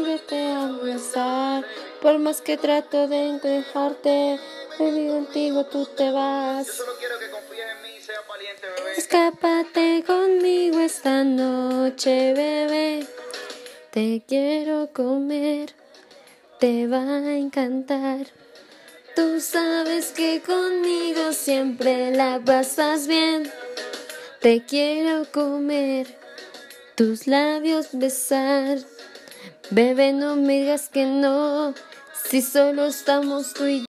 Te abrazar, por más que trato de dejarte, baby, contigo tú te vas. Yo solo quiero que confíes en mí y seas valiente, bebé. Escápate conmigo esta noche, bebé. Te quiero comer, te va a encantar. Tú sabes que conmigo siempre la pasas bien. Te quiero comer, tus labios besar. Bebé, no me digas que no, si solo estamos tú y yo.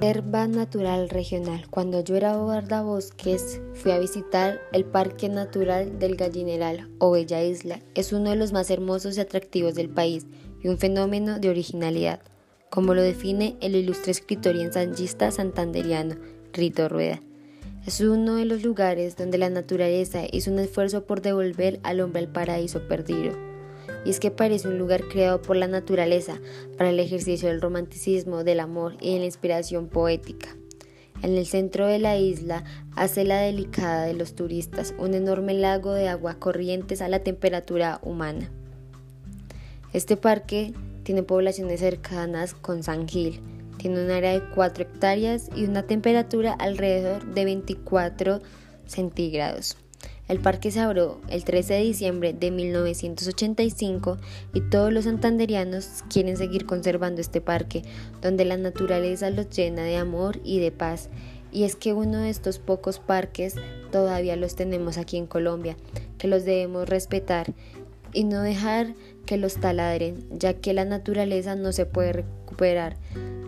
Herba Natural Regional. Cuando yo era guardabosques, fui a visitar el Parque Natural del Gallineral o Bella Isla. Es uno de los más hermosos y atractivos del país y un fenómeno de originalidad, como lo define el ilustre escritor y ensayista santanderiano Rito Rueda. Es uno de los lugares donde la naturaleza hizo un esfuerzo por devolver al hombre al paraíso perdido y es que parece un lugar creado por la naturaleza para el ejercicio del romanticismo, del amor y de la inspiración poética. En el centro de la isla hace la delicada de los turistas un enorme lago de agua corrientes a la temperatura humana. Este parque tiene poblaciones cercanas con San Gil, tiene un área de 4 hectáreas y una temperatura alrededor de 24 centígrados. El parque se abrió el 13 de diciembre de 1985 y todos los santanderianos quieren seguir conservando este parque, donde la naturaleza los llena de amor y de paz. Y es que uno de estos pocos parques todavía los tenemos aquí en Colombia, que los debemos respetar y no dejar que los taladren, ya que la naturaleza no se puede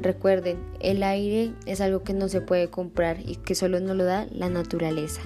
Recuerden, el aire es algo que no se puede comprar y que solo nos lo da la naturaleza.